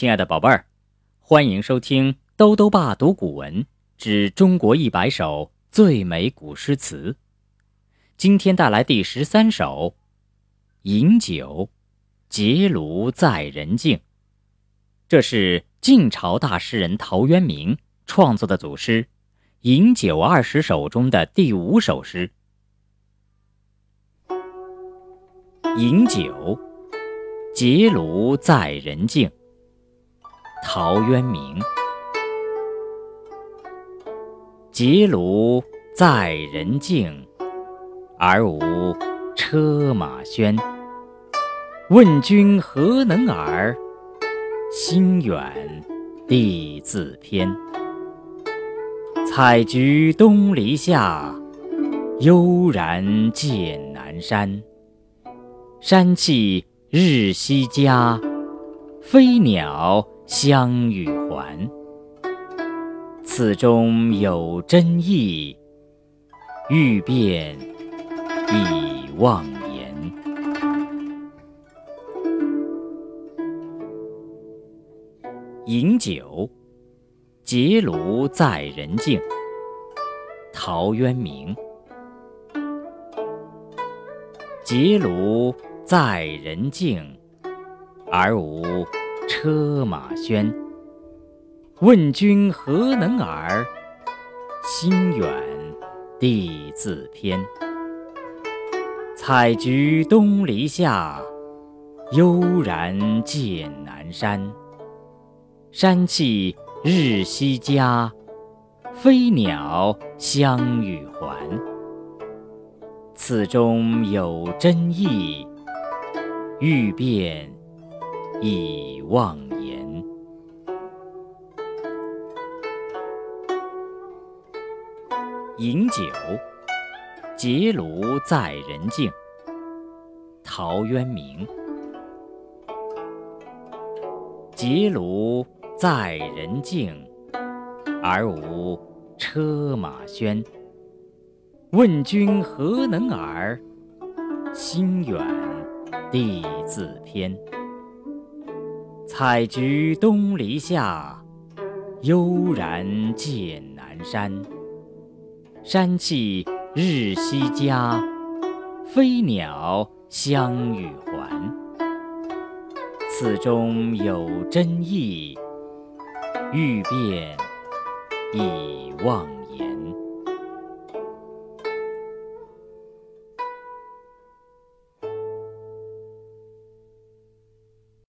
亲爱的宝贝儿，欢迎收听兜兜爸读古文之中国一百首最美古诗词。今天带来第十三首《饮酒》，结庐在人境。这是晋朝大诗人陶渊明创作的组诗《饮酒二十首》中的第五首诗。《饮酒》，结庐在人境。陶渊明，结庐在人境，而无车马喧。问君何能尔？心远地自偏。采菊东篱下，悠然见南山。山气日夕佳，飞鸟。相与还，此中有真意，欲辨已忘言。饮酒，结庐在人境。陶渊明。结庐在人境，而无。车马喧，问君何能尔？心远地自偏。采菊东篱下，悠然见南山。山气日夕佳，飞鸟相与还。此中有真意，欲辨。已忘言。饮酒，结庐在人境。陶渊明。结庐在人境，而无车马喧。问君何能尔？心远地自偏。采菊东篱下，悠然见南山。山气日夕佳，飞鸟相与还。此中有真意，欲辨已忘。